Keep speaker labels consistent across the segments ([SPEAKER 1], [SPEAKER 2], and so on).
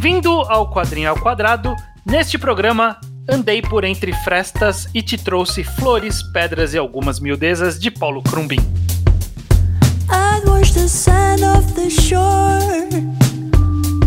[SPEAKER 1] Bem-vindo ao Quadrinho ao Quadrado. Neste programa, andei por entre frestas e te trouxe flores, pedras e algumas miudezas de Paulo Crumbin.
[SPEAKER 2] I'd wash the sand off the shore.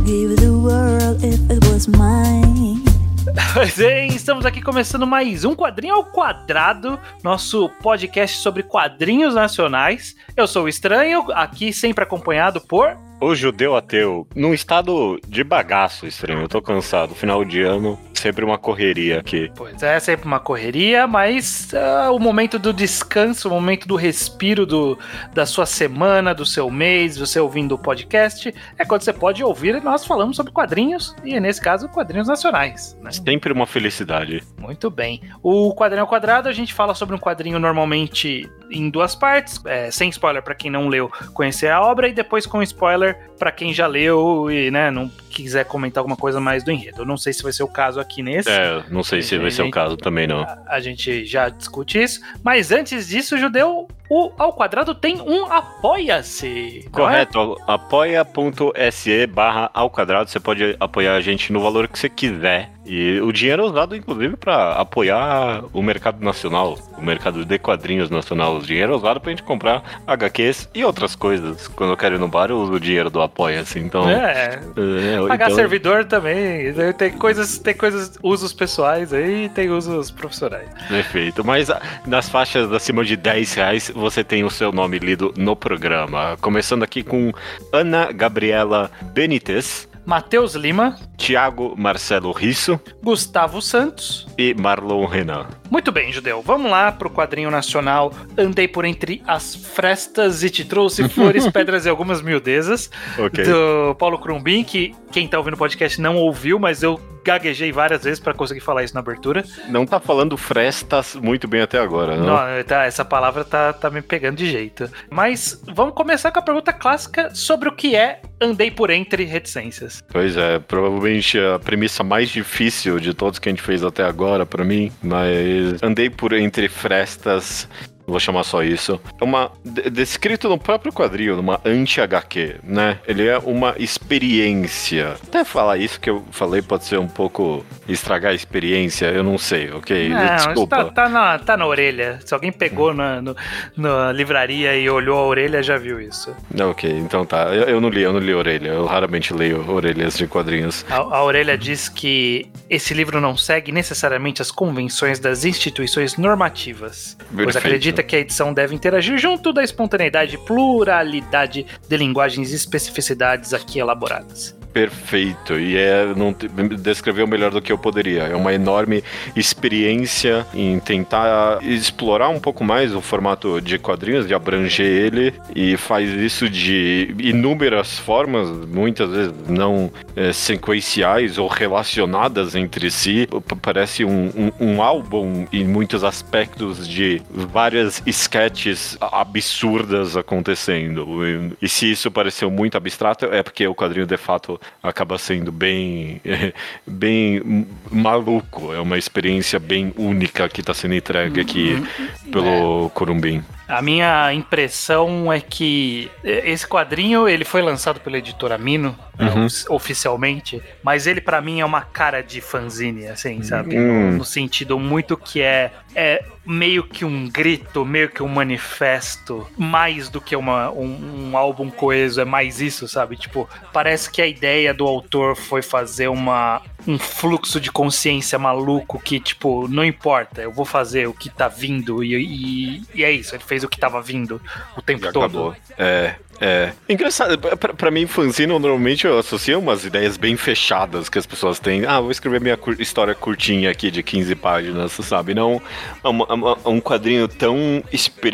[SPEAKER 2] Give the world if it was mine.
[SPEAKER 1] Pois é, estamos aqui começando mais um Quadrinho ao Quadrado, nosso podcast sobre quadrinhos nacionais. Eu sou o Estranho, aqui sempre acompanhado por
[SPEAKER 3] O judeu ateu, num estado de bagaço estranho, eu tô cansado. Final de ano, sempre uma correria aqui.
[SPEAKER 1] Pois é, sempre uma correria, mas ah, o momento do descanso, o momento do respiro do, da sua semana, do seu mês, você ouvindo o podcast, é quando você pode ouvir nós falamos sobre quadrinhos, e nesse caso, quadrinhos nacionais. Né?
[SPEAKER 3] Sempre uma felicidade.
[SPEAKER 1] Muito bem. O quadrinho ao quadrado, a gente fala sobre um quadrinho normalmente em duas partes, é, sem spoiler para quem não leu, conhecer a obra, e depois com spoiler para quem já leu e né, não quiser comentar alguma coisa mais do enredo. Eu não sei se vai ser o caso aqui nesse.
[SPEAKER 3] É, não sei se vai ser o caso também, não.
[SPEAKER 1] A, a gente já discute isso. Mas antes disso, Judeu, o Ao Quadrado tem um Apoia-se. é?
[SPEAKER 3] Correto, apoia.se barra ao quadrado, você pode apoiar a gente no valor que você quiser. E o dinheiro é usado, inclusive, para apoiar o mercado nacional, o mercado de quadrinhos nacional. O dinheiro é usado pra gente comprar HQs e outras coisas. Quando eu quero ir no bar, eu uso o dinheiro do Apoia-se. Então,
[SPEAKER 1] É,
[SPEAKER 3] é,
[SPEAKER 1] pagar
[SPEAKER 3] então-
[SPEAKER 1] servidor também. Tem coisas, tem coisas, usos pessoais aí e tem usos profissionais.
[SPEAKER 3] Perfeito. Mas ah, nas faixas acima de 10 reais, você tem o seu nome lido no programa. Começando aqui com Ana Gabriela Benítez,
[SPEAKER 1] Matheus Lima,
[SPEAKER 3] Tiago Marcelo Risso
[SPEAKER 1] Gustavo Santos.
[SPEAKER 3] e Marlon Renan.
[SPEAKER 1] Muito bem, Judeu. Vamos lá pro quadrinho nacional. Andei por entre as frestas e te trouxe flores, pedras e algumas miudezas.
[SPEAKER 3] Ok.
[SPEAKER 1] do Paulo Crumbin, que quem tá ouvindo o podcast não ouviu, mas eu gaguejei várias vezes pra conseguir falar isso na abertura.
[SPEAKER 3] Não tá falando frestas muito bem até agora, não?
[SPEAKER 1] Não, tá, essa palavra tá, tá me pegando de jeito. Mas vamos começar com a pergunta clássica sobre o que é andei por entre reticências.
[SPEAKER 3] Pois é, provavelmente a premissa mais difícil de todos que a gente fez até agora pra mim, mas andei por entre frestas, vou chamar só isso. É uma de- descrito no próprio quadril, numa anti-HQ, né? Ele é uma experiência. Até falar isso que eu falei pode ser um pouco estragar a experiência, eu não sei, OK?
[SPEAKER 1] Não,
[SPEAKER 3] Desculpa.
[SPEAKER 1] tá, tá na, tá na orelha. Se alguém pegou na, no- na livraria e olhou a orelha, já viu isso.
[SPEAKER 3] Ok, então tá. Eu, eu não li, eu não li a orelha. Eu raramente leio orelhas de quadrinhos.
[SPEAKER 1] A, a orelha diz que esse livro não segue necessariamente as convenções das instituições normativas, pois
[SPEAKER 3] Perfeito.
[SPEAKER 1] Acredita que a edição deve interagir junto da espontaneidade e pluralidade de linguagens e especificidades aqui elaboradas.
[SPEAKER 3] Perfeito, e é não descreveu melhor do que eu poderia. É uma enorme experiência em tentar explorar um pouco mais o formato de quadrinhos, de abranger ele, e faz isso de inúmeras formas, muitas vezes não é, sequenciais ou relacionadas entre si. Parece um, um, um álbum em muitos aspectos de várias sketches absurdas acontecendo. E, e se isso pareceu muito abstrato, é porque o quadrinho de fato acaba sendo bem, bem maluco. É uma experiência bem única que está sendo entregue aqui pelo Corumbim.
[SPEAKER 1] A minha impressão é que esse quadrinho ele foi lançado pela editora Mino né,
[SPEAKER 3] Uhum.
[SPEAKER 1] ofi- oficialmente, mas ele pra mim é uma cara de fanzine, assim, sabe?
[SPEAKER 3] Hum.
[SPEAKER 1] No, no sentido muito que é é meio que um grito, meio que um manifesto, mais do que uma, um, um álbum coeso, é mais isso, sabe? Tipo, parece que a ideia do autor foi fazer uma um fluxo de consciência maluco que, tipo, não importa, eu vou fazer o que tá vindo e, e, e é isso, ele fez o que tava vindo o tempo
[SPEAKER 3] Já
[SPEAKER 1] todo.
[SPEAKER 3] acabou. É, é. Engraçado, pra, pra mim, fanzine normalmente eu associo umas ideias bem fechadas que as pessoas têm. Ah, vou escrever minha cur- história curtinha aqui de 15 páginas, sabe? Não é uma- uma- um quadrinho tão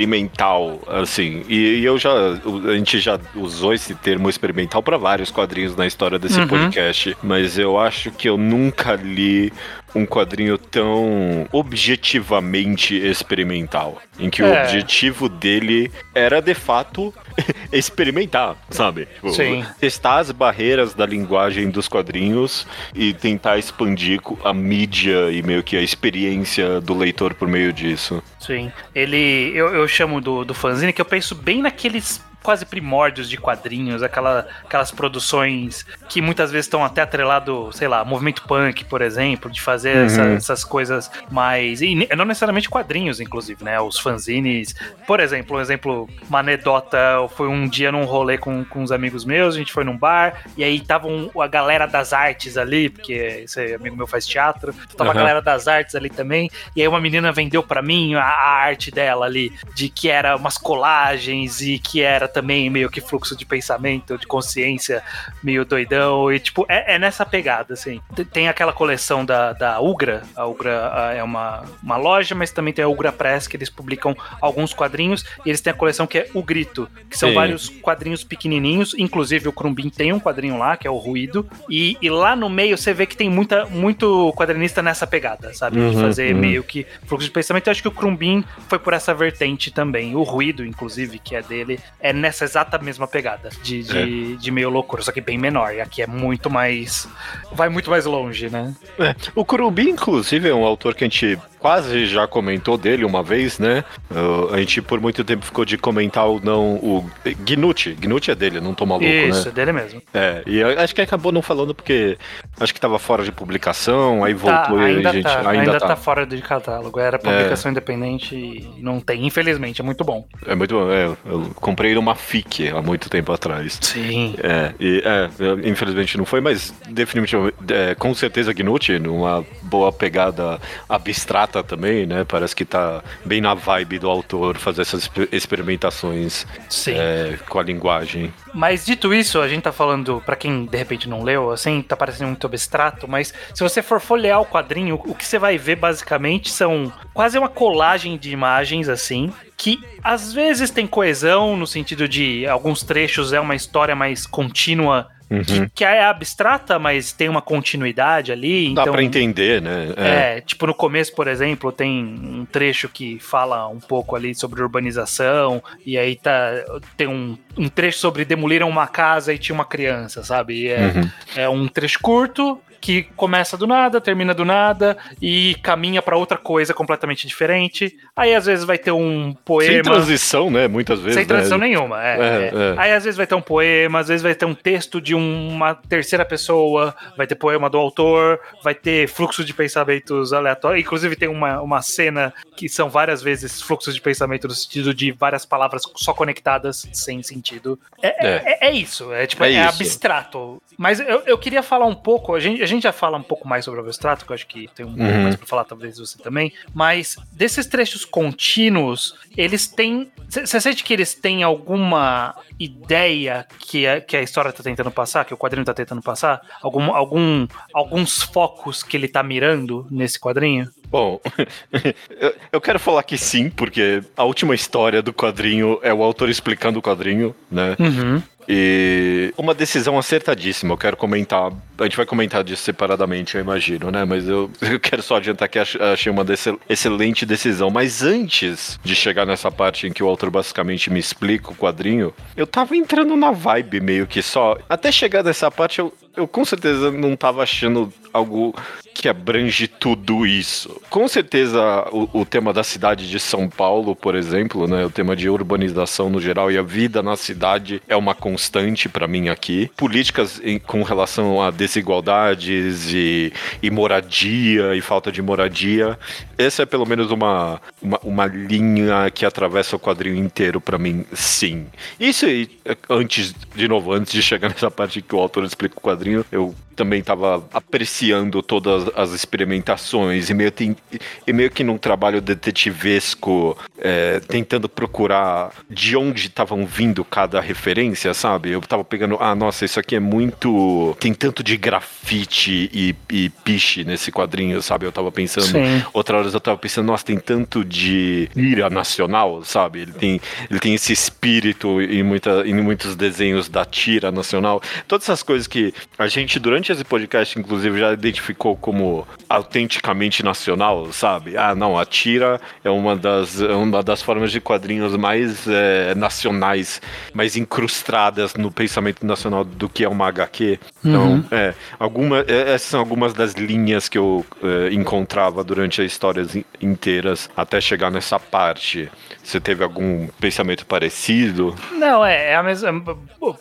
[SPEAKER 3] experimental, assim. E, e eu já. A gente já usou esse termo experimental pra vários quadrinhos na história desse
[SPEAKER 1] Uhum.
[SPEAKER 3] podcast, mas eu acho que eu nunca li um quadrinho tão objetivamente experimental, em que o
[SPEAKER 1] É.
[SPEAKER 3] objetivo dele era de fato experimentar, sabe? Tipo,
[SPEAKER 1] Sim.
[SPEAKER 3] testar as barreiras da linguagem dos quadrinhos e tentar expandir a mídia e meio que a experiência do leitor por meio disso.
[SPEAKER 1] Sim. Ele. Eu, eu chamo do, do fanzine que eu penso bem naqueles quase primórdios de quadrinhos, aquela, aquelas produções que muitas vezes estão até atrelado, sei lá, movimento punk, por exemplo, de fazer
[SPEAKER 3] Uhum.
[SPEAKER 1] essa- essas coisas mais. E não necessariamente quadrinhos, inclusive, né? Os fanzines. Por exemplo, um exemplo, uma anedota, eu fui um dia num rolê com, com uns amigos meus, a gente foi num bar, e aí estavam a galera das artes ali, porque esse amigo meu faz teatro, tava a
[SPEAKER 3] Aham.
[SPEAKER 1] galera das artes ali também, e aí uma menina vendeu pra mim a, a arte dela ali, de que era umas colagens e que era também meio que fluxo de pensamento, de consciência, meio doidão, e tipo, é, é nessa pegada, assim. Tem- aquela coleção da, da Ugra, a Ugra ah, é uma, uma loja, mas também tem a Ugra Press, que eles publicam alguns quadrinhos, e eles têm a coleção que é O Grito, que são
[SPEAKER 3] Sim.
[SPEAKER 1] vários quadrinhos pequenininhos, inclusive o Crumbin tem um quadrinho lá, que é o Ruído, e, e lá no meio você vê que tem muita, muito quadrinista nessa pegada, sabe? De
[SPEAKER 3] Uhum,
[SPEAKER 1] fazer
[SPEAKER 3] uhum.
[SPEAKER 1] meio que fluxo de pensamento. Eu acho que o Crumbin foi por essa vertente também. O Ruído, inclusive, que é dele, é nessa exata mesma pegada de, de, de meio loucura, só que bem menor. E aqui é muito mais. Vai muito mais longe, né?
[SPEAKER 3] É, o Kurubi, inclusive, é um autor que a gente quase já comentou dele uma vez, né? Uh, a gente por muito tempo ficou de comentar ou não o Gnucci. Gnucci é dele, não tô maluco,
[SPEAKER 1] Isso,
[SPEAKER 3] né?
[SPEAKER 1] é dele mesmo.
[SPEAKER 3] É, e acho que acabou não falando porque acho que tava fora de publicação, aí voltou
[SPEAKER 1] Tá,
[SPEAKER 3] e
[SPEAKER 1] ainda,
[SPEAKER 3] a gente
[SPEAKER 1] tá,
[SPEAKER 3] ainda,
[SPEAKER 1] ainda
[SPEAKER 3] tá.
[SPEAKER 1] tá fora de catálogo. Era publicação independente e não tem, infelizmente, é muito bom.
[SPEAKER 3] É muito bom. É, eu comprei numa FIC há muito tempo atrás.
[SPEAKER 1] Sim.
[SPEAKER 3] É, e, é, infelizmente não foi, mas definitivamente, é, com certeza Gnucci, numa boa pegada abstrata também, né? Parece que tá bem na vibe do autor fazer essas exper- experimentações é, com a linguagem.
[SPEAKER 1] Mas dito isso, a gente tá falando, pra quem de repente não leu, assim, tá parecendo muito abstrato, mas se você for folhear o quadrinho, o que você vai ver basicamente são quase uma colagem de imagens, assim, que às vezes tem coesão, no sentido de alguns trechos é uma história mais contínua. Que,
[SPEAKER 3] Uhum.
[SPEAKER 1] que é abstrata, mas tem uma continuidade ali.
[SPEAKER 3] Dá
[SPEAKER 1] então,
[SPEAKER 3] pra entender, né?
[SPEAKER 1] É, tipo, no começo, por exemplo, tem um trecho que fala um pouco ali sobre urbanização, e aí tá, tem um, um trecho sobre demoliram uma casa e tinha uma criança, sabe? É,
[SPEAKER 3] Uhum.
[SPEAKER 1] é um trecho curto que começa do nada, termina do nada e caminha pra outra coisa completamente diferente. Aí às vezes vai ter um
[SPEAKER 3] Sem
[SPEAKER 1] poema.
[SPEAKER 3] transição, né? Muitas vezes.
[SPEAKER 1] Sem transição
[SPEAKER 3] né?
[SPEAKER 1] nenhuma, é,
[SPEAKER 3] É,
[SPEAKER 1] é.
[SPEAKER 3] é.
[SPEAKER 1] Aí às vezes vai ter um poema, às vezes vai ter um texto de uma terceira pessoa, vai ter poema do autor, vai ter fluxo de pensamentos aleatórios. Inclusive tem uma, uma cena que são várias vezes fluxos de pensamento no sentido de várias palavras só conectadas sem sentido. É, é. é- é isso, é tipo,
[SPEAKER 3] É
[SPEAKER 1] abstrato. Mas eu, eu queria falar um pouco, a gente, gente já fala um pouco mais sobre o abstrato, que eu acho que tem um pouco
[SPEAKER 3] Uhum.
[SPEAKER 1] mais pra falar, talvez você também. Mas desses trechos contínuos, eles têm. Você sente que eles têm alguma ideia que a, que a história tá tentando passar, que o quadrinho tá tentando passar? Algum, algum, alguns focos que ele tá mirando nesse quadrinho?
[SPEAKER 3] Bom, eu, eu quero falar que sim, porque a última história do quadrinho é o autor explicando o quadrinho, né?
[SPEAKER 1] Uhum.
[SPEAKER 3] E uma decisão acertadíssima, eu quero comentar. A gente vai comentar disso separadamente, eu imagino, né? Mas eu, eu quero só adiantar que ach- achei uma excelente decisão. Mas antes de chegar nessa parte em que o autor basicamente me explica o quadrinho, eu tava entrando na vibe meio que só. Até chegar nessa parte, eu, eu com certeza não tava achando algo que abrange tudo isso. Com certeza o, o tema da cidade de São Paulo, por exemplo, né, o tema de urbanização no geral e a vida na cidade é uma constante pra mim aqui. Políticas em- com relação a desigualdades e, e moradia e falta de moradia. Essa é pelo menos uma, uma, uma linha que atravessa o quadrinho inteiro pra mim, sim. Isso aí, antes, de novo, antes de chegar nessa parte que o autor explica o quadrinho, eu também estava apreciando todas as experimentações e meio, tem- e meio que num trabalho detetivesco, é, tentando procurar de onde estavam vindo cada referência, sabe? Eu tava pegando, ah, nossa, isso aqui é muito. Tem tanto de grafite e, e piche nesse quadrinho, sabe? Eu tava pensando.
[SPEAKER 1] Sim.
[SPEAKER 3] Outra hora eu tava pensando, nossa, tem tanto de ira nacional, sabe? Ele tem, ele tem esse espírito em, muita, em muitos desenhos da tira nacional. Todas essas coisas que a gente, durante esse podcast, inclusive, já identificou como autenticamente nacional, sabe? Ah, não, a tira é uma das, é uma das formas de quadrinhos mais é, nacionais, mais incrustadas no pensamento nacional do que é uma HQ. Então,
[SPEAKER 1] Uhum.
[SPEAKER 3] é, alguma, é, essas são algumas das linhas que eu é, encontrava durante as histórias in- inteiras até chegar nessa parte. Você teve algum pensamento parecido?
[SPEAKER 1] Não, é, é a mesma,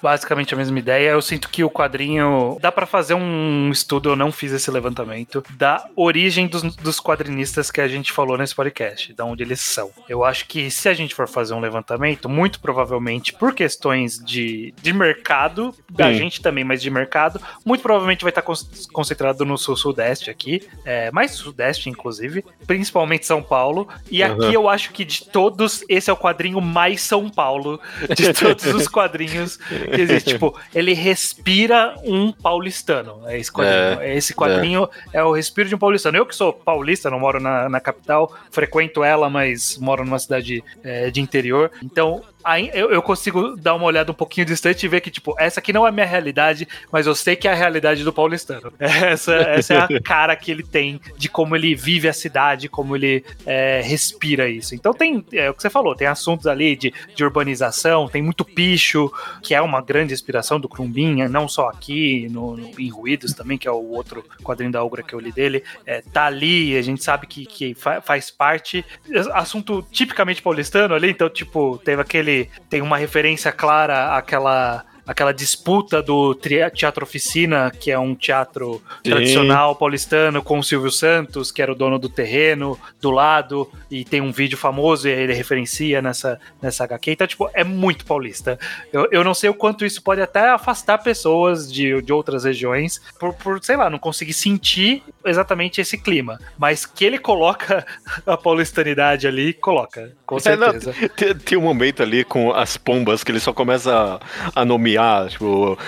[SPEAKER 1] basicamente a mesma ideia. Eu sinto que o quadrinho dá pra fazer um estudo. Eu não fiz esse levantamento da origem dos, dos quadrinistas que a gente falou nesse podcast, da onde eles são. Eu acho que se a gente for fazer um levantamento, muito provavelmente por questões de, de mercado, da
[SPEAKER 3] Sim.
[SPEAKER 1] gente também, mas de mercado, muito provavelmente vai estar con- concentrado no sul-sudeste aqui, é, mais sudeste inclusive, principalmente São Paulo. E
[SPEAKER 3] Aham.
[SPEAKER 1] aqui eu acho que de todos esse é o quadrinho mais São Paulo de todos os quadrinhos que existe. Tipo, ele respira um paulistano. É esse quadrinho. esse quadrinho é. o respiro de um paulistano. Eu que sou paulista, não moro na, na capital, frequento ela, mas moro numa cidade é, de interior. Então, aí eu, eu consigo dar uma olhada um pouquinho distante e ver que, tipo, essa aqui não é a minha realidade, mas eu sei que é a realidade do paulistano. Essa, essa é a cara que ele tem de como ele vive a cidade, como ele é, respira isso. Então tem, é o que você falou, tem assuntos ali de, de urbanização, tem muito picho, que é uma grande inspiração do Crumbin, não só aqui, no, no- em Ruídos também, que é o outro quadrinho da Ugra que eu li dele. É, tá ali, a gente sabe que, que fa- faz parte. Assunto tipicamente paulistano ali, então, tipo, teve aquele. Tem uma referência clara àquela. Aquela disputa do Teatro Oficina, que é um teatro
[SPEAKER 3] Sim.
[SPEAKER 1] tradicional paulistano, com o Silvio Santos, que era o dono do terreno, do lado, e tem um vídeo famoso e ele referencia nessa, nessa HQ. Então, tipo, é muito paulista. Eu, eu não sei o quanto isso pode até afastar pessoas de, de outras regiões, por, por, sei lá, não conseguir sentir exatamente esse clima. Mas que ele coloca a paulistanidade ali, coloca, com
[SPEAKER 3] É, não,
[SPEAKER 1] certeza.
[SPEAKER 3] tem, tem um momento ali com as pombas que ele só começa a, a nomear, tipo,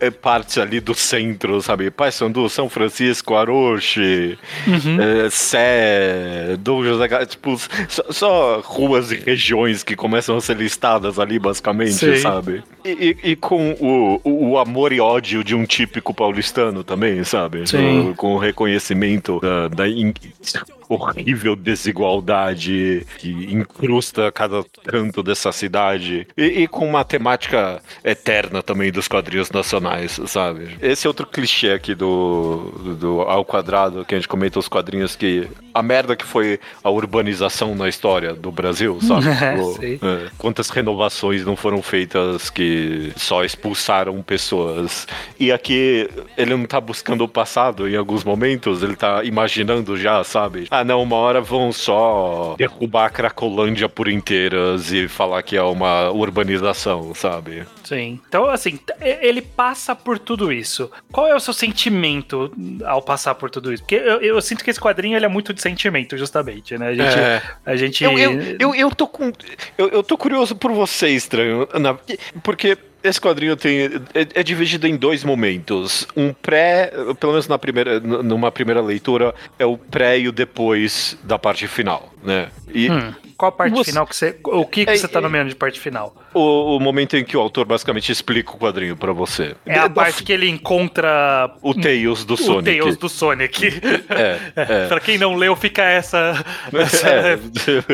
[SPEAKER 3] é, é partes ali do centro, sabe? Paysandu, São Francisco, Aroche,
[SPEAKER 1] Uhum.
[SPEAKER 3] é, Sé, Dom José, tipo, só, só ruas e regiões que começam a ser listadas ali, basicamente, sabe? E, e- e com o, o, o amor e ódio de um típico paulistano também, sabe?
[SPEAKER 1] Sim.
[SPEAKER 3] O- com o reconhecimento da, da in- horrível desigualdade que incrusta cada canto dessa cidade. E, e com uma temática eterna também dos quadrinhos nacionais, sabe? Esse é outro clichê aqui do, do Ao Quadrado, que a gente comenta os quadrinhos que. A merda que foi a urbanização na história do Brasil, sabe?
[SPEAKER 1] É,
[SPEAKER 3] Tipo,
[SPEAKER 1] sei.
[SPEAKER 3] é, quantas renovações não foram feitas que só expulsaram pessoas. E aqui ele não tá buscando o passado em alguns momentos, ele tá imaginando já, sabe? Ah, não, uma hora vão só derrubar a Cracolândia por inteiras e falar que é uma urbanização, sabe?
[SPEAKER 1] Sim. Então, assim, ele passa por tudo isso. Qual é o seu sentimento ao passar por tudo isso? Porque eu, eu sinto que esse quadrinho ele é muito de sentimento, justamente, né? A gente.
[SPEAKER 3] É.
[SPEAKER 1] A gente
[SPEAKER 3] Eu, eu, eu, eu tô com. Eu, eu tô curioso por você, estranho. na- porque esse quadrinho tem. É, é dividido em dois momentos. Um pré, pelo menos na primeira, numa primeira leitura, é o pré e o depois da parte final, né? E
[SPEAKER 1] Hum, qual a parte
[SPEAKER 3] Você-
[SPEAKER 1] final que você. O que, que
[SPEAKER 3] É,
[SPEAKER 1] você tá
[SPEAKER 3] é-
[SPEAKER 1] nomeando de parte final?
[SPEAKER 3] o, o momento em que o autor basicamente explica o quadrinho pra você.
[SPEAKER 1] É a
[SPEAKER 3] Da-
[SPEAKER 1] parte que ele encontra
[SPEAKER 3] O Tails do
[SPEAKER 1] o
[SPEAKER 3] Sonic.
[SPEAKER 1] Tails do Sonic.
[SPEAKER 3] É, é.
[SPEAKER 1] pra quem não leu, fica essa. essa
[SPEAKER 3] É,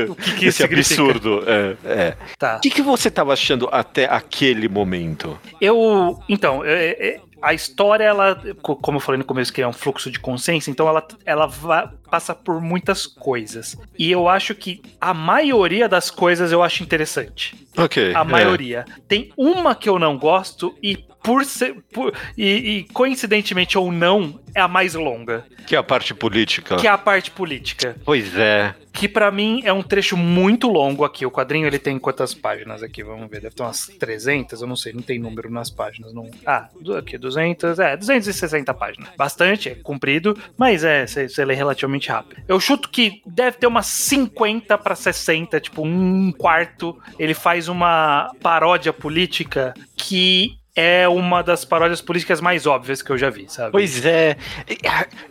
[SPEAKER 1] o que, que
[SPEAKER 3] esse
[SPEAKER 1] isso significa?
[SPEAKER 3] absurdo. É, é.
[SPEAKER 1] Tá.
[SPEAKER 3] O que, que você tava achando até aquele momento?
[SPEAKER 1] Eu. Então, é- é- a história, ela, co- como eu falei no começo, que é um fluxo de consciência, então ela, ela va- passa por muitas coisas. E eu acho que a maioria das coisas eu acho interessante.
[SPEAKER 3] Ok.
[SPEAKER 1] A
[SPEAKER 3] é.
[SPEAKER 1] maioria. Tem uma que eu não gosto e por ser. por- e, e coincidentemente ou não, é a mais longa.
[SPEAKER 3] Que é a parte política.
[SPEAKER 1] Que é a parte política.
[SPEAKER 3] Pois é.
[SPEAKER 1] Que pra mim é um trecho muito longo aqui. O quadrinho ele tem quantas páginas aqui? Vamos ver. Deve ter umas 300, eu não sei, não tem número nas páginas. Não... Ah, aqui, 200, é, 260 páginas. Bastante, é comprido, mas é, você você lê relativamente rápido. Eu chuto que deve ter umas 50 pra 60, tipo um quarto. Ele faz uma paródia política que é uma das paródias políticas mais óbvias que eu já vi, sabe?
[SPEAKER 3] Pois é. E-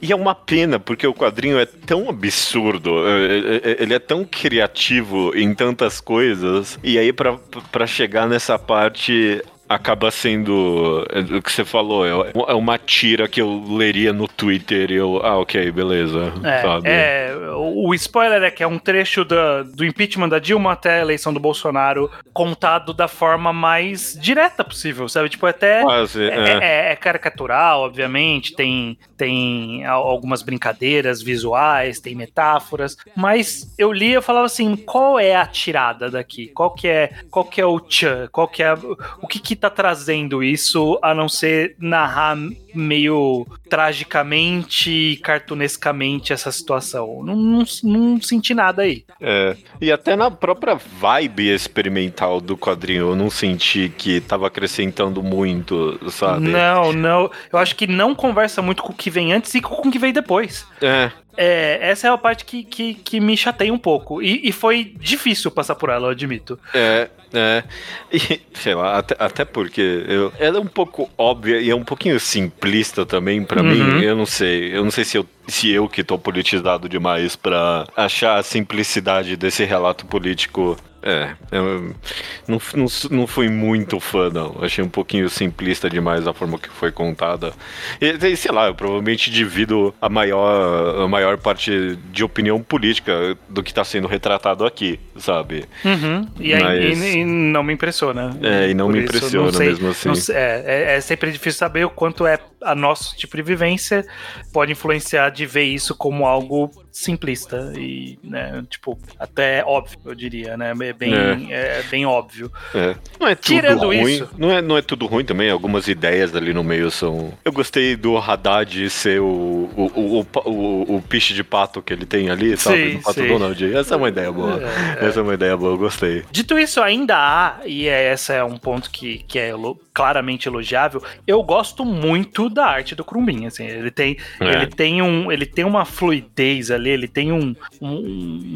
[SPEAKER 3] E é uma pena, porque o quadrinho é tão absurdo, é- é- ele é tão criativo em tantas coisas, e aí pra chegar nessa parte. Acaba sendo é, o que você falou, é, é uma tira que eu leria no Twitter e eu, ah, ok, beleza,
[SPEAKER 1] É,
[SPEAKER 3] sabe?
[SPEAKER 1] é, o spoiler é que é um trecho da- do impeachment da Dilma até a eleição do Bolsonaro contado da forma mais direta possível, sabe? Tipo, até.
[SPEAKER 3] Quase,
[SPEAKER 1] É,
[SPEAKER 3] é.
[SPEAKER 1] é- é caricatural, obviamente, tem, tem al- algumas brincadeiras visuais, tem metáforas, mas eu li e eu falava assim, qual é a tirada daqui? Qual que é, qual que é o tchan? Qual que é, o que que tá trazendo isso, a não ser narrar meio tragicamente, cartunescamente essa situação? Não, não, não senti nada aí.
[SPEAKER 3] É, e até na própria vibe experimental do quadrinho, eu não senti que tava acrescentando muito, sabe?
[SPEAKER 1] Não, não. Eu acho que não conversa muito com o que vem antes e com o que vem depois.
[SPEAKER 3] É,
[SPEAKER 1] É, essa é a parte que, que, que me chateia um pouco. E, e foi difícil passar por ela, eu admito.
[SPEAKER 3] é, é. E, sei lá, até, até porque eu, ela é um pouco óbvia e é um pouquinho simplista também pra
[SPEAKER 1] Uhum.
[SPEAKER 3] mim. Eu não sei. Eu não sei se eu, se eu que tô politizado demais pra achar a simplicidade desse relato político. É, eu não, não, não fui muito fã, não. Achei um pouquinho simplista demais a forma que foi contada. E, sei lá, eu provavelmente divido a maior, a maior parte de opinião política do que tá sendo retratado aqui, sabe?
[SPEAKER 1] Uhum. E, aí,
[SPEAKER 3] Mas-
[SPEAKER 1] e- e não me impressiona.
[SPEAKER 3] É, e não
[SPEAKER 1] Por
[SPEAKER 3] me
[SPEAKER 1] isso,
[SPEAKER 3] impressiona
[SPEAKER 1] sei-
[SPEAKER 3] mesmo assim.
[SPEAKER 1] não sei- é, é- é sempre difícil saber o quanto é a nosso tipo de vivência pode influenciar de ver isso como algo simplista e, né, tipo, até óbvio, eu diria, né? É bem, é. bem óbvio.
[SPEAKER 3] É. Não é tudo
[SPEAKER 1] Tirando
[SPEAKER 3] ruim.
[SPEAKER 1] isso.
[SPEAKER 3] Não é, não é tudo ruim também. Algumas ideias ali no meio são. Eu gostei do Haddad ser o, o, o, o, o, o piche de pato que ele tem ali, sabe?
[SPEAKER 1] Sim,
[SPEAKER 3] do pato
[SPEAKER 1] sim.
[SPEAKER 3] Donald. Essa é uma ideia boa. Essa é uma ideia boa, eu gostei.
[SPEAKER 1] Dito isso, ainda há, e é, esse é um ponto que, que é claramente elogiável, eu gosto muito da arte do Crumbin, assim, ele tem,
[SPEAKER 3] É.
[SPEAKER 1] ele tem, um, ele tem uma fluidez ali, ele tem um, um,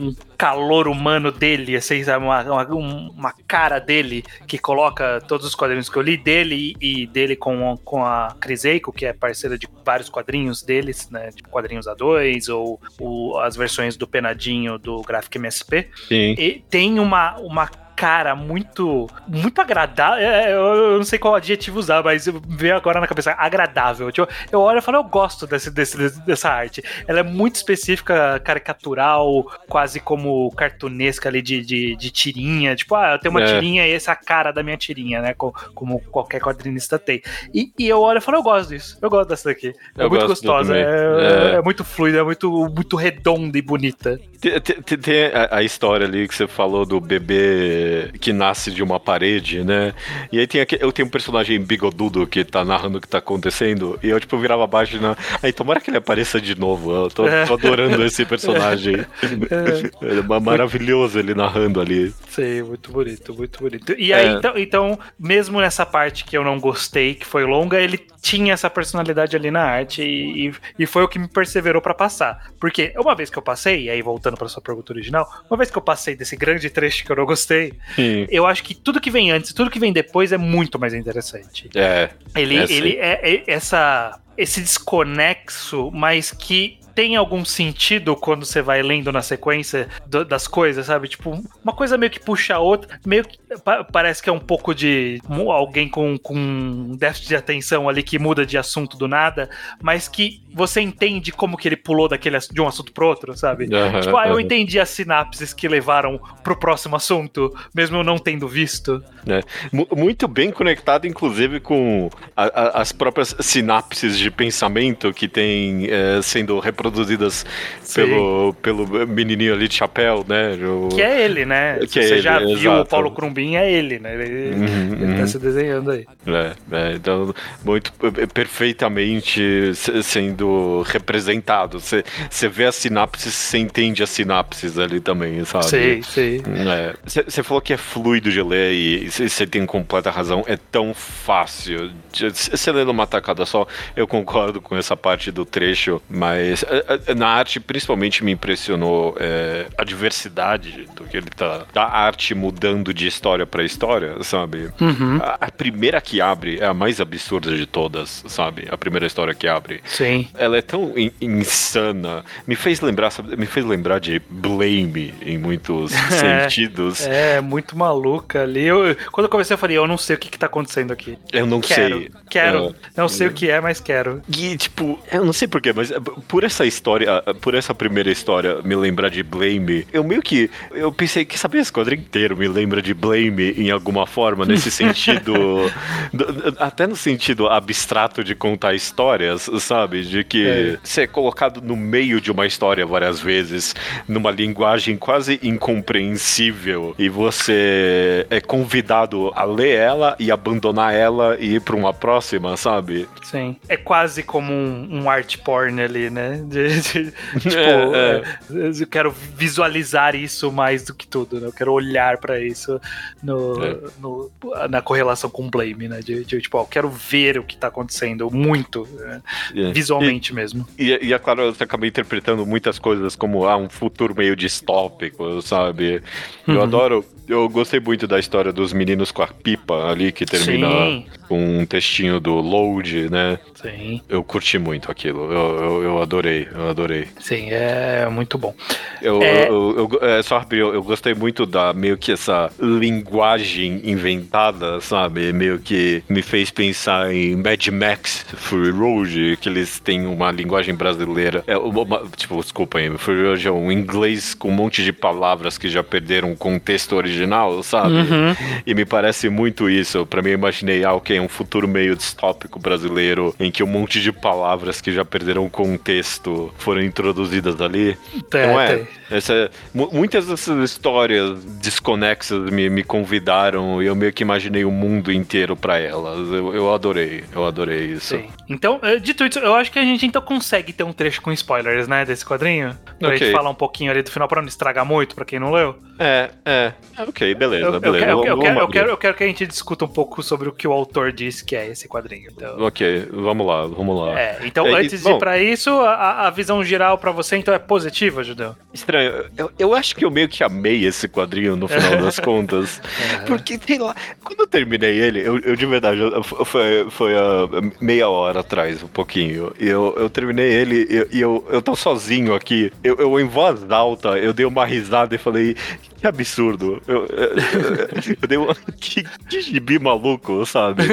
[SPEAKER 1] um calor humano dele, assim, sabe, uma, uma, um- uma cara dele que coloca todos os quadrinhos que eu li dele e, e dele com, com a Cris Eiko, que é parceira de vários quadrinhos deles, né, tipo quadrinhos A2 ou, ou as versões do Penadinho do Graphic MSP,
[SPEAKER 3] Sim.
[SPEAKER 1] e tem uma, uma cara muito muito agradável. é, Eu, eu não sei qual adjetivo usar, mas veio agora na cabeça agradável. Tipo, eu olho e falo, eu gosto desse, desse- dessa arte. Ela é muito específica, caricatural, quase como cartunesca ali de, de, de tirinha. Tipo, ah, eu tenho uma
[SPEAKER 3] É.
[SPEAKER 1] tirinha e essa é a cara da minha tirinha, né? Co- Como, qualquer quadrinista tem. E, e eu olho e falo, eu gosto disso. Eu gosto dessa daqui. É
[SPEAKER 3] Eu
[SPEAKER 1] muito
[SPEAKER 3] gosto
[SPEAKER 1] gostosa. É,
[SPEAKER 3] É.
[SPEAKER 1] é muito fluida, é muito, muito redonda e bonita.
[SPEAKER 3] Tem, tem- tem a, a história ali que você falou do bebê que nasce de uma parede, né? E aí tem aqui, eu tenho um personagem bigodudo que tá narrando o que tá acontecendo, e eu, tipo, virava a página. Aí, tomara que ele apareça de novo. Eu tô, tô adorando esse personagem. É ma- maravilhoso ele narrando ali.
[SPEAKER 1] Sim, muito bonito, muito bonito. E aí,
[SPEAKER 3] É.
[SPEAKER 1] então, então, mesmo nessa parte que eu não gostei, que foi longa, ele tinha essa personalidade ali na arte e, e- e foi o que me perseverou pra passar. Porque uma vez que eu passei, e aí voltando pra sua pergunta original, uma vez que eu passei desse grande trecho que eu não gostei,
[SPEAKER 3] Sim.
[SPEAKER 1] eu acho que tudo que vem antes, tudo que vem depois é muito mais interessante.
[SPEAKER 3] É.
[SPEAKER 1] Ele,
[SPEAKER 3] É,
[SPEAKER 1] ele é, é essa, esse desconexo, mas que tem algum sentido quando você vai lendo na sequência do- das coisas, sabe? Tipo, uma coisa meio que puxa a outra, meio que pa- parece que é um pouco de alguém com, com déficit de atenção ali que muda de assunto do nada, mas que você entende como que ele pulou daquele, de um assunto pro outro, sabe?
[SPEAKER 3] Aham,
[SPEAKER 1] Tipo, ah, eu entendi as sinapses que levaram pro próximo assunto, mesmo eu não tendo visto.
[SPEAKER 3] Mu- Muito bem conectado, inclusive, com a- a- as próprias sinapses de pensamento que tem é, sendo reproduzidas
[SPEAKER 1] Sim.
[SPEAKER 3] pelo, pelo menininho ali de chapéu, né? O-
[SPEAKER 1] Que é ele, né?
[SPEAKER 3] Que
[SPEAKER 1] Se
[SPEAKER 3] é
[SPEAKER 1] você
[SPEAKER 3] ele,
[SPEAKER 1] já viu o. Paulo Crumbin, é ele, né? Ele,
[SPEAKER 3] Uhum,
[SPEAKER 1] ele
[SPEAKER 3] uhum.
[SPEAKER 1] tá se desenhando aí.
[SPEAKER 3] É, é, então, muito é, perfeitamente se- sendo representado. Você vê as sinapses, você entende as sinapses ali também, sabe?
[SPEAKER 1] Sei, sei.
[SPEAKER 3] Você falou que é fluido de ler e você tem completa razão. É tão fácil. Você lê numa tacada só, eu concordo com essa parte do trecho, mas é, é, na arte, principalmente, me impressionou é, a diversidade do que ele tá. Da arte mudando de história para história, sabe?
[SPEAKER 1] Uhum.
[SPEAKER 3] A, a primeira que abre é a mais absurda de todas, sabe? A primeira história que abre.
[SPEAKER 1] Sim.
[SPEAKER 3] Ela é tão in- insana. Me fez lembrar, sabe, me fez lembrar de Blame em muitos sentidos.
[SPEAKER 1] É, muito maluca ali. Eu, quando eu comecei, eu falei, eu não sei o que, que tá acontecendo aqui.
[SPEAKER 3] Eu não
[SPEAKER 1] Quero,
[SPEAKER 3] sei.
[SPEAKER 1] quero.
[SPEAKER 3] É.
[SPEAKER 1] Não sei o que é, mas quero.
[SPEAKER 3] E, tipo, eu não sei porquê, mas eh, por essa história, por essa primeira história me lembrar de Blame, eu meio que. Eu pensei que, sabe, esse quadro inteiro me lembra de Blame em alguma forma, nesse sentido. do- até no sentido abstrato de contar histórias, sabe? De que
[SPEAKER 1] É.
[SPEAKER 3] ser colocado no meio de uma história várias vezes, numa linguagem quase incompreensível, e você é convidado a ler ela e abandonar ela e ir pra uma próxima, sabe?
[SPEAKER 1] Sim. É quase como um, um art porn ali, né? De- de- tipo,
[SPEAKER 3] É,
[SPEAKER 1] é, eu quero visualizar isso mais do que tudo, né? Eu quero olhar pra isso no,
[SPEAKER 3] É.
[SPEAKER 1] no- na correlação com Blame, né? De, de, tipo, ó, eu quero ver o que tá acontecendo muito, né?
[SPEAKER 3] É.
[SPEAKER 1] visualmente mesmo.
[SPEAKER 3] E, e é claro, você acaba interpretando muitas coisas como ah, um futuro meio distópico, sabe? Eu
[SPEAKER 1] Uhum.
[SPEAKER 3] adoro, eu gostei muito da história dos meninos com a pipa ali, que termina
[SPEAKER 1] Sim,
[SPEAKER 3] com um textinho do Load, né?
[SPEAKER 1] sim,
[SPEAKER 3] Eu curti muito aquilo, eu, eu, eu adorei, eu adorei.
[SPEAKER 1] sim, é muito bom.
[SPEAKER 3] Eu,
[SPEAKER 1] É.
[SPEAKER 3] eu, eu, é, só rapidinho, eu gostei muito da meio que essa linguagem inventada, sabe? Meio que me fez pensar em Mad Max Fury Road, que eles têm uma linguagem brasileira. É, uma- tipo, desculpa aí, Fury Road é um inglês com um monte de palavras que já perderam o contexto original, sabe?
[SPEAKER 1] Uhum.
[SPEAKER 3] E me parece muito isso. Pra mim, eu imaginei, ah, ok, um futuro meio distópico brasileiro, em que um monte de palavras que já perderam o contexto foram introduzidas ali. Então é,
[SPEAKER 1] tem.
[SPEAKER 3] essa, mu- muitas dessas histórias desconexas me, me convidaram e eu meio que imaginei o mundo inteiro pra elas. Eu, eu adorei, eu adorei isso.
[SPEAKER 1] Sim. Então, eh, dito isso, eu acho que a gente então consegue ter um trecho com spoilers, né, desse quadrinho. Pra
[SPEAKER 3] Ok.
[SPEAKER 1] gente falar um pouquinho ali do final pra não estragar muito pra quem não leu.
[SPEAKER 3] É, é, é, ok, beleza,
[SPEAKER 1] Eu,
[SPEAKER 3] beleza.
[SPEAKER 1] eu, quero, eu, quero,
[SPEAKER 3] abrir.
[SPEAKER 1] eu quero que a gente discuta um pouco sobre o que o autor disse que é esse quadrinho. Então,
[SPEAKER 3] Ok, vamos lá, vamos lá.
[SPEAKER 1] é, então
[SPEAKER 3] É, e-
[SPEAKER 1] antes de
[SPEAKER 3] bom.
[SPEAKER 1] ir pra isso, a, a visão geral pra você então é positiva, Judeu?
[SPEAKER 3] Estranho, eu, eu acho que eu meio que amei esse quadrinho no final das contas. Porque, sei lá, quando eu terminei ele, eu, eu de verdade, foi, foi há meia hora atrás, um pouquinho. E eu, eu terminei ele e eu, e eu, eu tô sozinho aqui. Eu, eu, em voz alta, eu dei uma risada e falei. Que absurdo. Eu, eu, eu dei uma. Que, que gibi maluco, sabe?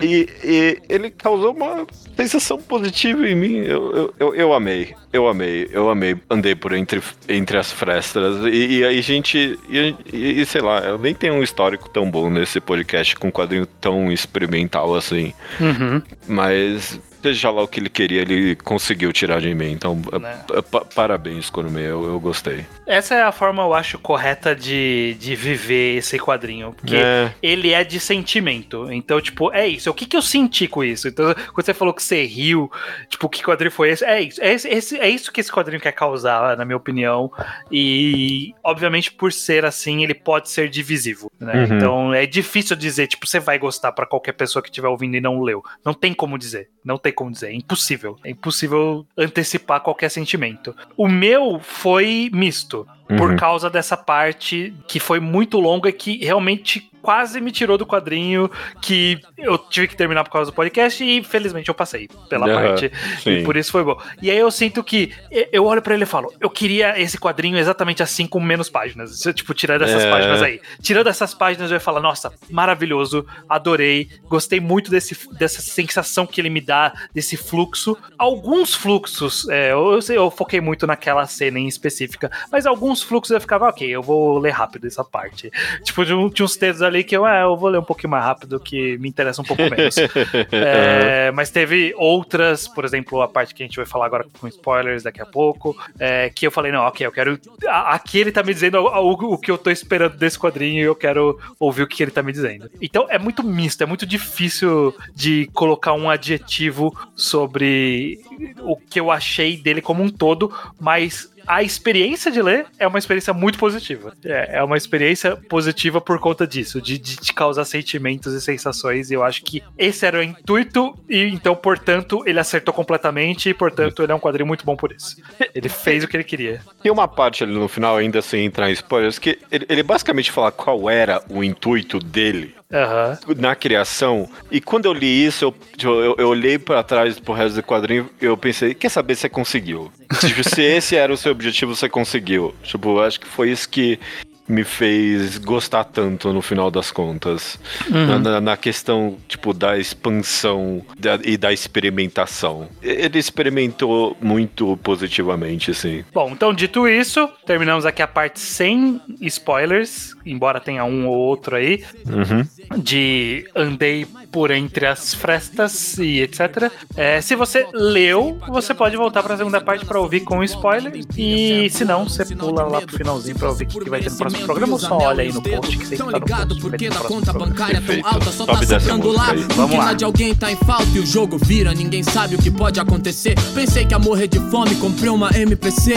[SPEAKER 3] E, e ele causou uma sensação positiva em mim. Eu, eu, eu, eu amei. Eu amei. Eu amei. Andei por entre, entre as frestas. E, e aí, gente. E, e- e sei lá, eu nem tenho um histórico tão bom nesse podcast com um quadrinho tão experimental assim.
[SPEAKER 1] Uhum.
[SPEAKER 3] Mas. Seja lá o que ele queria, ele conseguiu tirar de mim. Então,
[SPEAKER 1] Né.
[SPEAKER 3] pa- pa- parabéns, Kurumi. Eu, eu gostei.
[SPEAKER 1] Essa é a forma, eu acho, correta de, de viver esse quadrinho. Porque
[SPEAKER 3] É.
[SPEAKER 1] ele é de sentimento. Então, tipo, é isso. O que, que eu senti com isso? Então, quando você falou que você riu, tipo, que quadrinho foi esse? É isso. É, esse- é isso que esse quadrinho quer causar, na minha opinião. E, obviamente, por ser assim, ele pode ser divisivo. Né?
[SPEAKER 3] Uhum.
[SPEAKER 1] Então, é difícil dizer, tipo, você vai gostar pra qualquer pessoa que estiver ouvindo e não leu. Não tem como dizer. Não tem como dizer. É impossível. É impossível antecipar qualquer sentimento. O meu foi misto por
[SPEAKER 3] Uhum.
[SPEAKER 1] causa dessa parte que foi muito longa e que realmente quase me tirou do quadrinho, que eu tive que terminar por causa do podcast e felizmente eu passei pela
[SPEAKER 3] Aham,
[SPEAKER 1] parte.
[SPEAKER 3] sim.
[SPEAKER 1] E por isso foi bom. E aí eu sinto que eu olho pra ele e falo, eu queria esse quadrinho exatamente assim com menos páginas. Se eu, Tipo, tirando essas
[SPEAKER 3] É.
[SPEAKER 1] páginas aí. Tirando essas páginas eu ia falar, nossa, maravilhoso, adorei, gostei muito desse, dessa sensação que ele me dá, desse fluxo. Alguns fluxos, é, eu, eu sei, eu foquei muito naquela cena em específica, mas alguns fluxos eu ficava, ok, eu vou ler rápido essa parte. Tipo, tinha uns textos ali que eu, é, eu vou ler um pouquinho mais rápido, que me interessa um pouco menos. É, mas teve outras, por exemplo, a parte que a gente vai falar agora com spoilers daqui a pouco, é, que eu falei, não, ok, eu quero. Aqui ele tá me dizendo o, o- o que eu tô esperando desse quadrinho e eu quero ouvir o que ele tá me dizendo. Então é muito misto, é muito difícil de colocar um adjetivo sobre o que eu achei dele como um todo, mas a experiência de ler é uma experiência muito positiva. É, é uma experiência positiva por conta disso, de, de te causar sentimentos e sensações. E eu acho que esse era o intuito, e então, portanto, ele acertou completamente, e portanto, ele é um quadrinho muito bom por isso. Ele fez o que ele queria.
[SPEAKER 3] Tem uma parte ali no final, ainda sem entrar em spoilers, que ele, ele basicamente fala qual era o intuito dele
[SPEAKER 1] Aham.
[SPEAKER 3] na criação. E quando eu li isso, eu, eu, eu olhei pra trás pro resto do quadrinho e eu pensei, quer saber se você conseguiu? Tipo, se esse era o seu objetivo, você conseguiu. Tipo, eu acho que foi isso que me fez gostar tanto no final das contas. Na, na- na questão, tipo, da expansão da- e da experimentação. Ele experimentou muito positivamente, assim.
[SPEAKER 1] Bom, então dito isso, terminamos aqui a parte sem spoilers, embora tenha um ou outro aí,
[SPEAKER 3] Uhum.
[SPEAKER 1] de andei por entre as frestas e etc. É, se você leu, você pode voltar para a segunda parte para ouvir com spoilers. E se não, você pula lá pro finalzinho para ouvir o que que vai ter no próximo programa. Ou só olha aí no post que
[SPEAKER 4] Tão
[SPEAKER 1] tá no post.
[SPEAKER 4] porque na conta bancária tão alta só tá
[SPEAKER 3] música
[SPEAKER 4] lá.
[SPEAKER 1] Vamos lá.
[SPEAKER 4] de alguém tá em falta e o jogo vira, ninguém sabe o que pode acontecer. Pensei que ia morrer de fome, comprei uma MPC.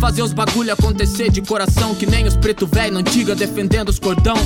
[SPEAKER 4] Fazer os bagulho acontecer de coração, que nem os preto velho na antiga defendendo os cordão.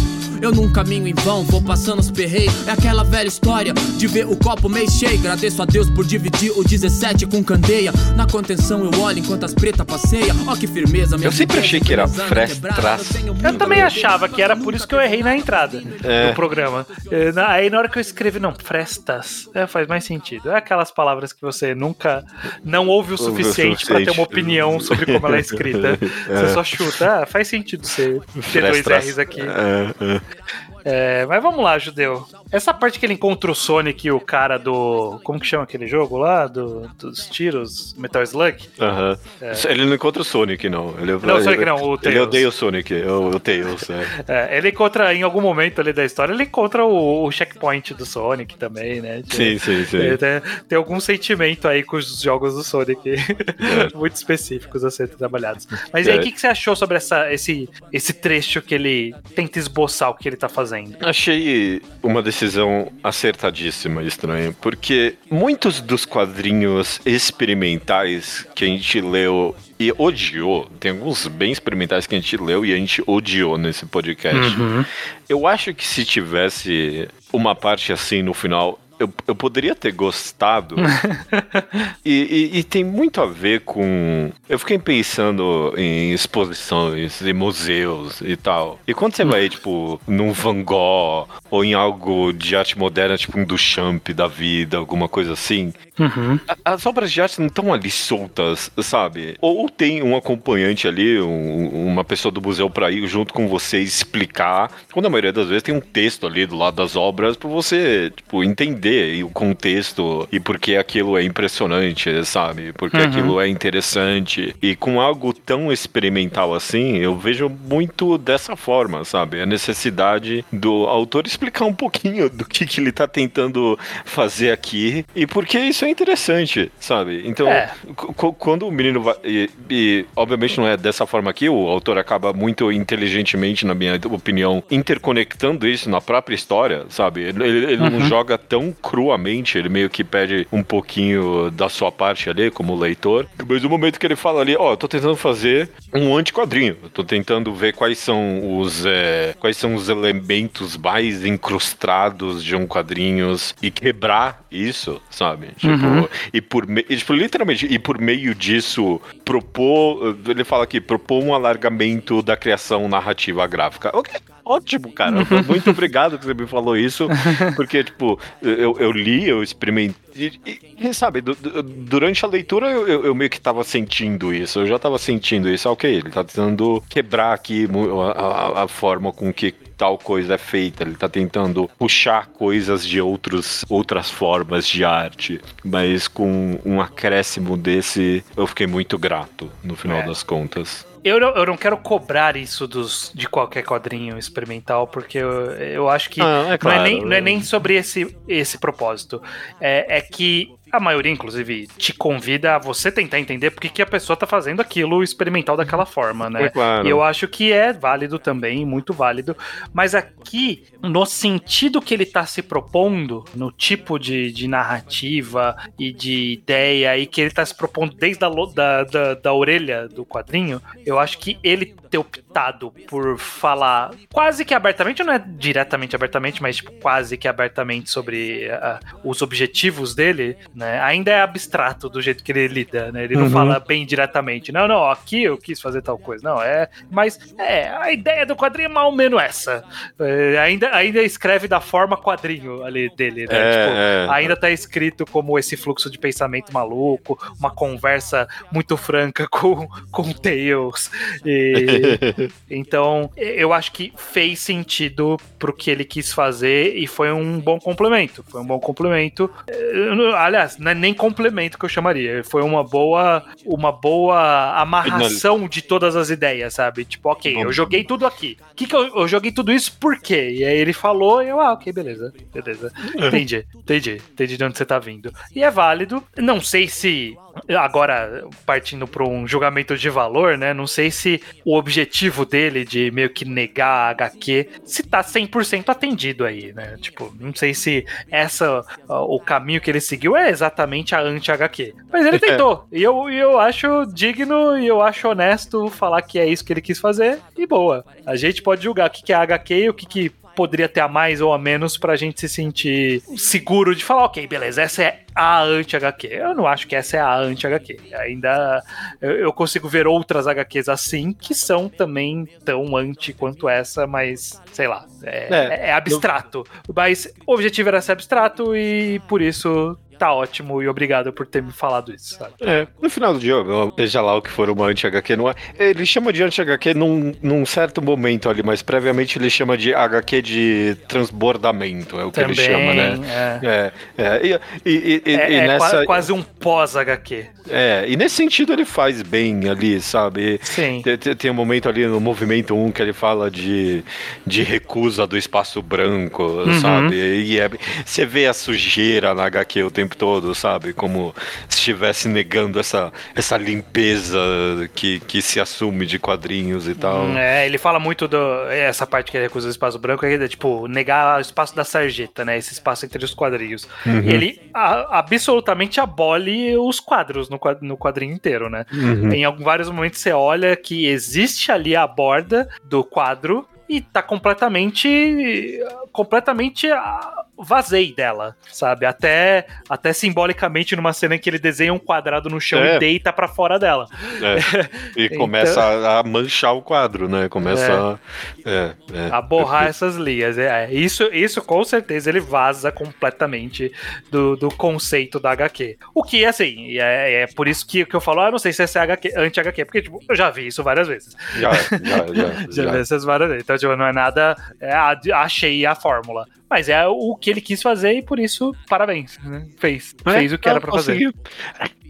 [SPEAKER 4] Eu num caminho em vão, vou passando os perreios. É aquela velha história de ver o copo meio cheio. Agradeço a Deus por dividir o 17 com candeia. Na contenção eu olho enquanto as pretas passeia. Ó que firmeza, minha
[SPEAKER 3] Eu sempre achei que era Frestras.
[SPEAKER 4] eu
[SPEAKER 1] também achava que era por isso que eu errei na entrada
[SPEAKER 3] É.
[SPEAKER 1] do programa. É, na- Aí na hora que eu escrevi, não, frestas, é, faz mais sentido. É aquelas palavras que você nunca não ouve o
[SPEAKER 3] Ouve o
[SPEAKER 1] suficiente para ter
[SPEAKER 3] suficiente.
[SPEAKER 1] uma opinião sobre como ela é escrita. Você só chuta, ah, faz sentido ser ter dois. R's aqui.
[SPEAKER 3] É, é.
[SPEAKER 1] É, mas vamos lá, Judeu. Essa parte que ele encontra o Sonic e o cara do. Como que chama aquele jogo lá? Do, dos tiros? Metal Slug?
[SPEAKER 3] Aham. Ele não encontra o Sonic, não. Ele,
[SPEAKER 1] Não, o Sonic não, o
[SPEAKER 3] Ele
[SPEAKER 1] Tails.
[SPEAKER 3] odeia o Sonic, o, o Tails. É.
[SPEAKER 1] É, ele encontra, em algum momento ali da história, ele encontra o, o checkpoint do Sonic também, né?
[SPEAKER 3] Sim, sim, sim.
[SPEAKER 1] É, tem, tem algum sentimento aí com os jogos do Sonic muito específicos a serem trabalhados. Mas aí,
[SPEAKER 3] É.
[SPEAKER 1] o que, que você achou sobre essa, esse, esse trecho que ele tenta esboçar o que ele tá fazendo?
[SPEAKER 3] Achei uma decisão acertadíssima, estranho, porque muitos dos quadrinhos experimentais que a gente leu e odiou, tem alguns bem experimentais que a gente leu e a gente odiou nesse podcast. Eu acho que se tivesse uma parte assim no final, eu, eu poderia ter gostado. e, e- e tem muito a ver com. Eu fiquei pensando em exposições e museus e tal. E quando você vai, tipo, num Van Gogh ou em algo de arte moderna, tipo um Duchamp da vida, alguma coisa assim, a- as obras de arte não estão ali soltas, sabe? Ou tem um acompanhante ali, um- uma pessoa do museu pra ir junto com você explicar. Quando a maioria das vezes tem um texto ali do lado das obras pra você, tipo, entender e o contexto e por que aquilo é impressionante, sabe? Porque aquilo é interessante. E com algo tão experimental assim, eu vejo muito dessa forma, sabe? A necessidade do autor explicar um pouquinho do que, que ele tá tentando fazer aqui e porque isso é interessante, sabe? Então,
[SPEAKER 1] É.
[SPEAKER 3] qu- quando o menino vai. E, e, obviamente não é dessa forma aqui, o autor acaba muito inteligentemente, na minha opinião, interconectando isso na própria história, sabe? Ele, ele- ele não joga tão cruamente, ele meio que pede um pouquinho da sua parte ali, como leitor. Mas no momento que ele fala ali, ó, eu tô tentando fazer um anti-quadrinho, eu tô tentando ver quais são os. é, quais são os elementos mais incrustados de um quadrinhos e quebrar isso, sabe? Tipo, e por me- e, tipo, literalmente, e por meio disso propor, ele fala aqui, propor um alargamento da criação narrativa gráfica. Ok, Ótimo, cara. Muito obrigado que você me falou isso, porque, tipo, eu, eu li, eu experimentei. E, e, sabe, du- du- durante a leitura eu, eu- meio que tava sentindo isso, eu já tava sentindo isso. Ok, ele tá tentando quebrar aqui a, a- a forma com que tal coisa é feita, ele tá tentando puxar coisas de outros, outras formas de arte, mas com um acréscimo desse, eu fiquei muito grato no final
[SPEAKER 1] É.
[SPEAKER 3] das contas.
[SPEAKER 1] Eu não, eu não quero cobrar isso dos, de qualquer quadrinho experimental, porque eu, eu acho que
[SPEAKER 3] Ah, é
[SPEAKER 1] não, é
[SPEAKER 3] claro.
[SPEAKER 1] nem, não é nem sobre esse, esse propósito. É, é que a maioria, inclusive, te convida a você tentar entender por que, a pessoa tá fazendo aquilo experimental daquela forma, né?
[SPEAKER 3] É claro.
[SPEAKER 1] E eu acho que é válido também, muito válido. Mas aqui, no sentido que ele tá se propondo, no tipo de, de narrativa e de ideia, e que ele tá se propondo desde a da, da, da orelha do quadrinho, eu acho que ele ter optado por falar quase que abertamente, não é diretamente abertamente, mas tipo, quase que abertamente sobre ah, os objetivos dele, né? Ainda é abstrato do jeito que ele lida, né? Ele não
[SPEAKER 3] Uhum.
[SPEAKER 1] fala bem diretamente. Não, não, aqui eu quis fazer tal coisa. Não, é. Mas é, a ideia do quadrinho é mal ou menos essa. É, ainda, ainda escreve da forma quadrinho ali dele, né?
[SPEAKER 3] É,
[SPEAKER 1] Tipo,
[SPEAKER 3] é.
[SPEAKER 1] ainda tá escrito como esse fluxo de pensamento maluco, uma conversa muito franca com, com o Tails. E, então, eu acho que fez sentido pro que ele quis fazer e foi um bom complemento. Foi um bom complemento. Eu não- Aliás, não é nem complemento que eu chamaria. Foi uma boa, uma boa amarração de todas as ideias, sabe? Tipo, ok, eu joguei tudo aqui. Que que eu, eu joguei tudo isso por quê? E aí ele falou e eu, ah, ok, beleza. Beleza. Entendi, entendi. Entendi de onde você tá vindo. E é válido. Não sei se. Agora, partindo para um julgamento de valor, né? Não sei se o objetivo dele de meio que negar a HQ se tá 100% atendido aí, né? Tipo, não sei se essa o caminho que ele seguiu é exatamente a anti-HQ. Mas ele tentou. E eu, eu acho digno e eu acho honesto falar que é isso que ele quis fazer. E boa. A gente pode julgar o que que é HQ e o que, que poderia ter a mais ou a menos pra gente se sentir seguro de falar, ok, beleza, essa é a anti-HQ. Eu não acho que essa é a anti-HQ. Ainda eu, eu consigo ver outras HQs assim que são também tão anti quanto essa, mas sei lá, é,
[SPEAKER 3] É,
[SPEAKER 1] é abstrato. Mas o objetivo era ser abstrato e por isso tá ótimo e obrigado por ter me falado isso, sabe?
[SPEAKER 3] É, no final do jogo, seja lá o que for uma anti-HQ, não é, ele chama de anti-HQ num, num certo momento ali, mas previamente ele chama de HQ de transbordamento, é o que ele chama, né?
[SPEAKER 1] é.
[SPEAKER 3] É, é, e, e, e,
[SPEAKER 1] É,
[SPEAKER 3] e
[SPEAKER 1] é
[SPEAKER 3] nessa,
[SPEAKER 1] qua- quase um pós-HQ.
[SPEAKER 3] é, e nesse sentido ele faz bem ali, sabe?
[SPEAKER 1] Sim.
[SPEAKER 3] Tem, tem- tem um momento ali no movimento 1 que ele fala de, de recusa do espaço branco,
[SPEAKER 1] Uhum.
[SPEAKER 3] sabe? E é- você vê a sujeira na HQ o tempo todo, sabe? Como se estivesse negando essa, essa limpeza que, que se assume de quadrinhos e tal.
[SPEAKER 1] Hum, É, ele fala muito do. Essa parte que ele recusa o espaço branco é tipo, negar o espaço da sarjeta, né? Esse espaço entre os quadrinhos.
[SPEAKER 3] Uhum.
[SPEAKER 1] Ele a- absolutamente abole os quadros no, no quadrinho inteiro, né?
[SPEAKER 3] Uhum.
[SPEAKER 1] Em algum- vários momentos você olha que existe ali a borda do quadro e tá completamente. completamente vazei dela, sabe? Até, até simbolicamente numa cena em que ele desenha um quadrado no chão
[SPEAKER 3] É.
[SPEAKER 1] e deita pra fora dela.
[SPEAKER 3] É. E
[SPEAKER 1] Então-
[SPEAKER 3] começa a, a manchar o quadro, né? Começa a. É, é.
[SPEAKER 1] a borrar essas linhas. É, é, isso, isso com certeza ele vaza completamente do, do conceito da HQ. O que, assim, é, é por isso que, que eu falo, ah, não sei se essa é HQ, anti-HQ, porque tipo, eu já vi isso várias vezes.
[SPEAKER 3] Já, já, já.
[SPEAKER 1] Já,
[SPEAKER 3] já.
[SPEAKER 1] vi essas várias vezes. Então, tipo, não é nada. É, achei a fórmula. Mas é o que ele quis fazer e por isso, parabéns. né? Fez. Fez o que era pra fazer.
[SPEAKER 3] Conseguiu.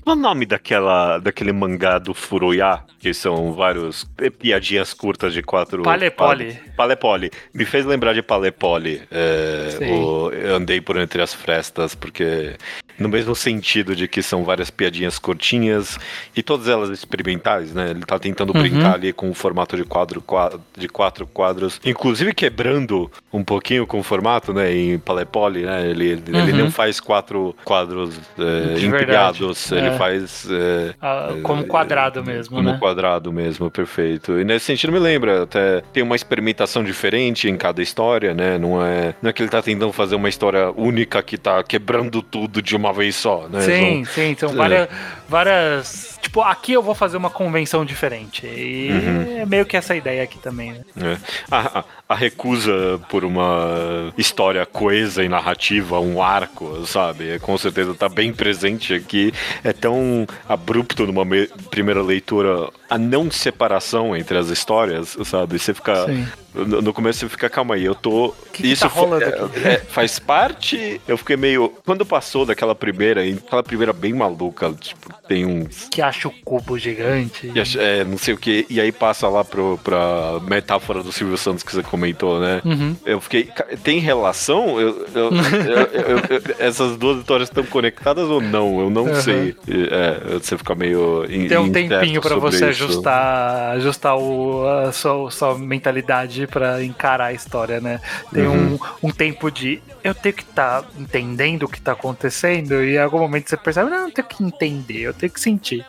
[SPEAKER 3] Qual o nome daquela, daquele mangá do Furuya? Que são vários piadinhas curtas de quatro.
[SPEAKER 1] Palepole.
[SPEAKER 3] Pa- Palepole. Me fez lembrar de Palepole. É, o- eu andei por entre as frestas, porque. No mesmo sentido de que são várias piadinhas curtinhas e todas elas experimentais, né? Ele tá tentando
[SPEAKER 1] Uhum.
[SPEAKER 3] brincar ali com o formato de quadro, qua- de quatro quadros, inclusive quebrando um pouquinho com o formato, né? Em Palepole, né? Ele, ele, ele
[SPEAKER 1] Uhum.
[SPEAKER 3] não faz quatro quadros é, empilhados,
[SPEAKER 1] verdade.
[SPEAKER 3] ele
[SPEAKER 1] É.
[SPEAKER 3] faz é,
[SPEAKER 1] Ah, como quadrado mesmo,
[SPEAKER 3] como
[SPEAKER 1] né?
[SPEAKER 3] quadrado mesmo, perfeito. E nesse sentido me lembra, até tem uma experimentação diferente em cada história, né? Não é, não é que ele tá tentando fazer uma história única que tá quebrando tudo de uma vez só, né?
[SPEAKER 1] Sim, sim, são
[SPEAKER 3] É.
[SPEAKER 1] várias, várias. Tipo, aqui eu vou fazer uma convenção diferente. E
[SPEAKER 3] Uhum.
[SPEAKER 1] é meio que essa ideia aqui também, né?
[SPEAKER 3] É. A, a- a recusa por uma história coesa e narrativa, um arco, sabe? É, Com certeza tá bem presente aqui. É tão abrupto numa me- primeira leitura a não separação entre as histórias, sabe? Você fica.
[SPEAKER 1] Sim.
[SPEAKER 3] No, no começo você fica, calma aí, eu tô.
[SPEAKER 1] Que que tá
[SPEAKER 3] fo-
[SPEAKER 1] rolando
[SPEAKER 3] é,
[SPEAKER 1] aqui?
[SPEAKER 3] é, faz parte. Eu fiquei meio. Quando passou daquela primeira, aquela primeira bem maluca, tipo, tem uns
[SPEAKER 1] Que a acha o cubo gigante.
[SPEAKER 3] Acha- é, não sei o que. E aí passa lá pro, pra metáfora do Silvio Santos que você comentou, né?
[SPEAKER 1] Uhum.
[SPEAKER 3] Eu fiquei. Tem relação? Eu, eu- eu- essas duas histórias estão conectadas ou não? Eu não
[SPEAKER 1] Uhum.
[SPEAKER 3] sei. É, você fica meio. in-
[SPEAKER 1] Tem um tempinho pra você
[SPEAKER 3] isso.
[SPEAKER 1] ajustar, ajustar o, a sua, sua mentalidade pra encarar a história, né? Tem um, um tempo de eu tenho que estar entendendo o que tá acontecendo e em algum momento você percebe, não, eu tenho que entender, eu tenho que sentir.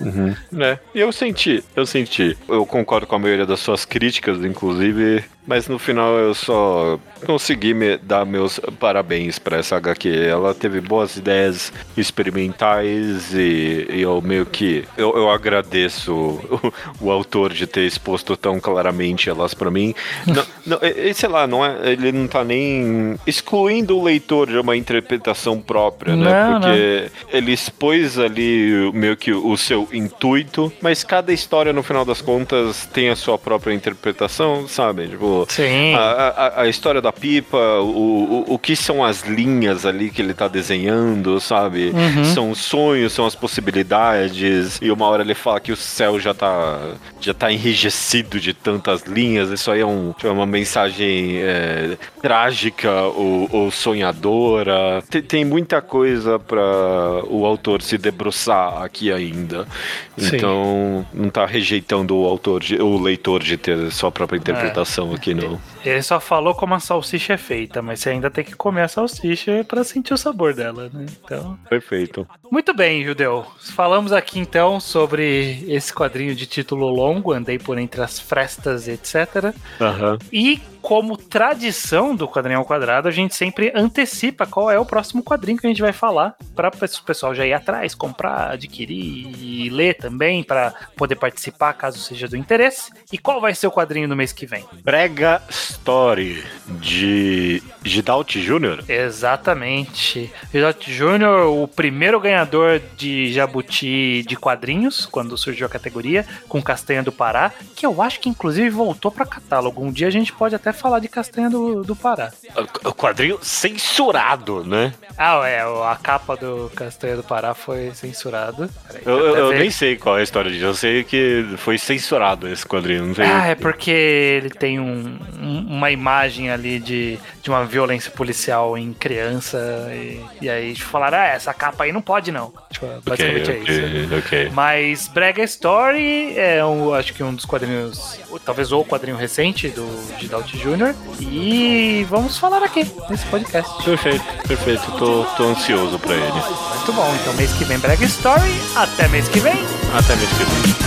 [SPEAKER 3] Uhum. É, e eu senti, eu senti. Eu concordo com a maioria das suas críticas, inclusive, mas no final eu só consegui me dar meus parabéns pra essa HQ. Ela teve boas ideias experimentais e, e eu meio que. Eu, eu agradeço o, o autor de ter exposto tão claramente elas pra mim. não, não, e- sei lá, não é, ele não tá nem excluindo o leitor de uma interpretação própria, né?
[SPEAKER 1] Não,
[SPEAKER 3] Porque ele expôs ali meio que o seu intuito, mas cada história, no final das contas, tem a sua própria interpretação, sabe? Tipo,
[SPEAKER 1] Sim.
[SPEAKER 3] a, a- a história da pipa, o, o, o que são as linhas ali que ele tá desenhando, sabe?
[SPEAKER 1] Uhum.
[SPEAKER 3] São os sonhos, são as possibilidades, e uma hora ele fala que o céu já tá, já tá enrijecido de tantas linhas, isso aí é, um, é uma mensagem é, trágica ou, ou sonhadora. Tem, tem muita coisa para o autor se debruçar aqui ainda.
[SPEAKER 1] Sim.
[SPEAKER 3] Então, não tá rejeitando o autor, de- o leitor de ter sua própria interpretação aqui, não.
[SPEAKER 1] Ele só falou como a salsicha é feita, mas você ainda tem que comer a salsicha pra sentir o sabor dela, né? Então,
[SPEAKER 3] Perfeito.
[SPEAKER 1] Muito bem, Judeu. Falamos aqui então sobre esse quadrinho de título longo, andei por entre as frestas, etc.
[SPEAKER 3] Aham.
[SPEAKER 1] E como tradição do quadrinho ao quadrado, a gente sempre antecipa qual é o próximo quadrinho que a gente vai falar para o pessoal já ir atrás, comprar, adquirir e ler também para poder participar caso seja do interesse. E qual vai ser o quadrinho no mês que vem?
[SPEAKER 3] Brega Story de Gidalt Jr.
[SPEAKER 1] Exatamente. Gilberto Júnior, o primeiro ganhador de Jabuti de quadrinhos, quando surgiu a categoria, com Castanha do Pará, que eu acho que inclusive voltou para catálogo. Um dia a gente pode até falar de Castanha do, do Pará.
[SPEAKER 3] O quadrinho censurado, né?
[SPEAKER 1] Ah, é, a capa do Castanha do Pará foi censurada.
[SPEAKER 3] Eu, eu- eu nem sei qual é a história disso. Eu sei que foi censurado esse quadrinho. Não sei.
[SPEAKER 1] Ah, é porque ele tem um- um- uma imagem ali de, de uma violência policial em criança. E, e aí tipo, falaram: ah, essa capa aí não pode, não. Tipo, basicamente é isso.
[SPEAKER 3] ok, ok.
[SPEAKER 1] Mas Brega Story é, um, acho que um dos quadrinhos, ou talvez o quadrinho recente do Doubt Jr. E vamos falar aqui nesse podcast.
[SPEAKER 3] Perfeito, perfeito. Tô, tô ansioso pra ele.
[SPEAKER 1] Muito bom, então mês que vem Brega Story. Até mês que vem.
[SPEAKER 3] Até mês que vem.